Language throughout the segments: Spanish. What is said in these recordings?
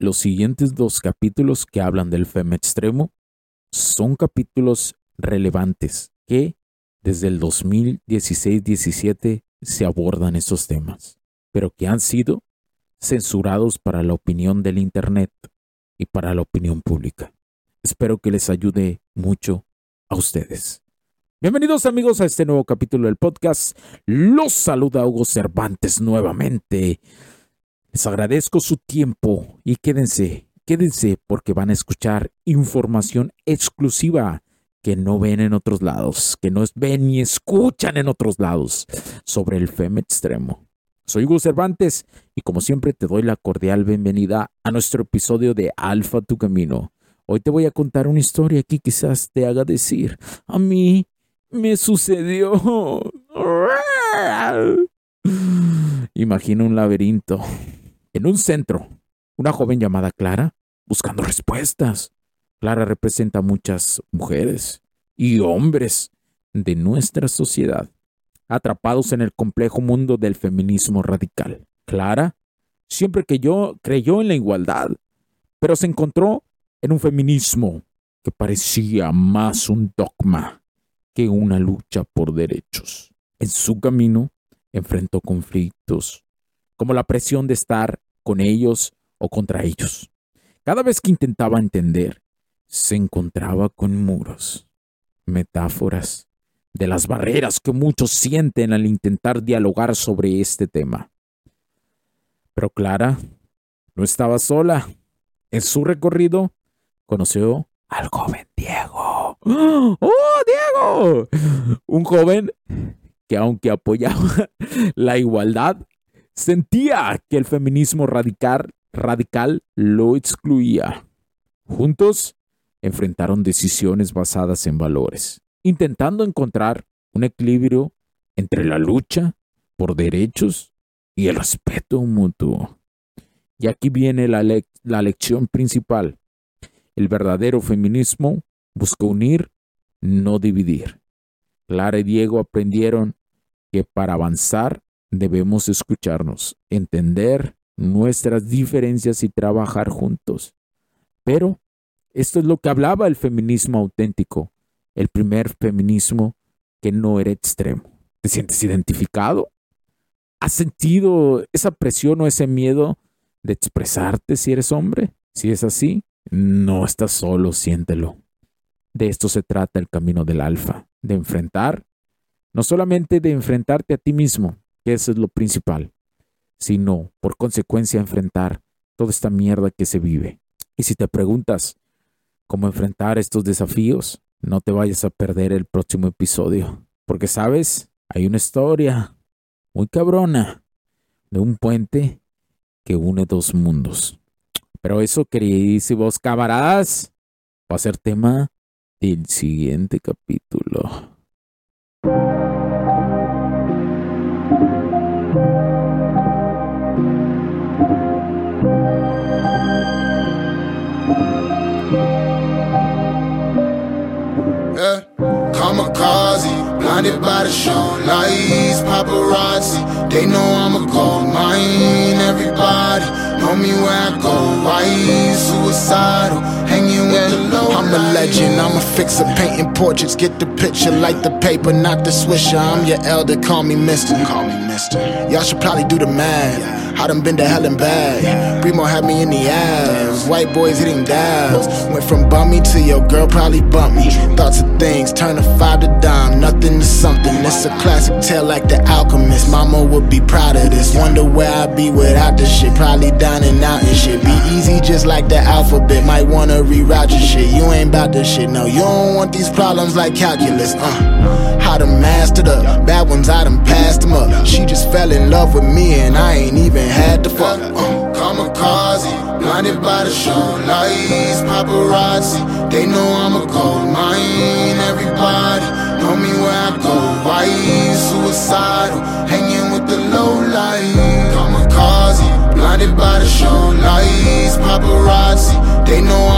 Los siguientes dos capítulos que hablan del FEM extremo son capítulos relevantes que desde el 2016-17 se abordan estos temas, pero que han sido censurados para la opinión del Internet y para la opinión pública. Espero que les ayude mucho a ustedes. Bienvenidos amigos a este nuevo capítulo del podcast. Los saluda Hugo Cervantes nuevamente. Les agradezco su tiempo y quédense, quédense porque van a escuchar información exclusiva que no ven en otros lados, que no ven ni escuchan en otros lados sobre el FEM extremo. Soy Hugo Cervantes y como siempre te doy la cordial bienvenida a nuestro episodio de Alfa Tu Camino. Hoy te voy a contar una historia que quizás te haga decir, a mí me sucedió. Imagina un laberinto. En un centro, una joven llamada Clara buscando respuestas. Clara representa a muchas mujeres y hombres de nuestra sociedad, atrapados en el complejo mundo del feminismo radical. Clara siempre que yo creyó en la igualdad, pero se encontró en un feminismo que parecía más un dogma que una lucha por derechos. En su camino enfrentó conflictos, como la presión de estar con ellos o contra ellos. Cada vez que intentaba entender, se encontraba con muros, metáforas de las barreras que muchos sienten al intentar dialogar sobre este tema. Pero Clara no estaba sola. En su recorrido conoció al joven Diego. ¡Oh, Diego! Un joven que aunque apoyaba la igualdad, sentía que el feminismo radical, radical lo excluía. Juntos enfrentaron decisiones basadas en valores, intentando encontrar un equilibrio entre la lucha por derechos y el respeto mutuo. Y aquí viene la, la lección principal. El verdadero feminismo busca unir, no dividir. Clara y Diego aprendieron que para avanzar debemos escucharnos, entender nuestras diferencias y trabajar juntos. Pero esto es lo que hablaba el feminismo auténtico, el primer feminismo que no era extremo. ¿Te sientes identificado? ¿Has sentido esa presión o ese miedo de expresarte si eres hombre? Si es así, no estás solo, siéntelo. De esto se trata el camino del alfa, de enfrentar no solamente de enfrentarte a ti mismo, eso es lo principal, sino por consecuencia enfrentar toda esta mierda que se vive. Y si te preguntas cómo enfrentar estos desafíos, no te vayas a perder el próximo episodio, porque sabes, hay una historia muy cabrona de un puente que une dos mundos. Pero eso, queridísimos camaradas, va a ser tema del siguiente capítulo. Blinded by the show, lights, paparazzi. They know I'm a gold mine. Everybody know me where I go. Why suicidal? Hanging with the low. I'm a legend, I'm a fixer, painting portraits, get the picture, like the paper, not the swisher. I'm your elder, call me Mister. Call me Mister. Y'all should probably do the math. I done been to hell and back. Bremo had me in the ass. White boys hitting dials. Went from bummy to your girl probably bumped me. Thoughts of things, turn a five to dime. Nothing to something. It's a classic tale like the alchemist. Mama would be proud of this. Wonder where I'd be without this shit. Probably dining out and shit. Be easy just like the alphabet. Might wanna reroute your shit. You ain't about this shit, no. You don't want these problems like calculus. Uh, how to master the bad ones, I done passed them up. She just fell in love with me and I ain't even had to fuck. Uh, kamikaze, blinded by the show lights, paparazzi. They know I'm a gold mine. Everybody know me where I go. Why suicidal, hanging with the low light. Kamikaze, blinded by the show lights, paparazzi. They know I'm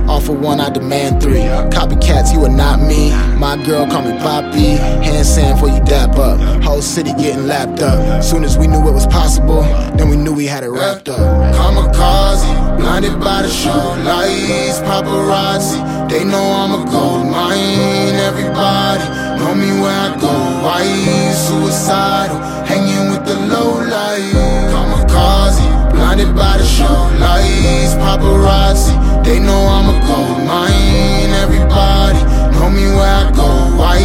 Offer one, I demand three. Copycats, you are not me. My girl call me Poppy. Hand sand for you dap up. Whole city getting lapped up. Soon as we knew it was possible, then we knew we had it wrapped up. Kamikaze, blinded by the show lights, paparazzi. They know I'm a gold mine. I'm a mine. Everybody know me where I go. Why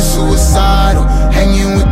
suicidal, hanging with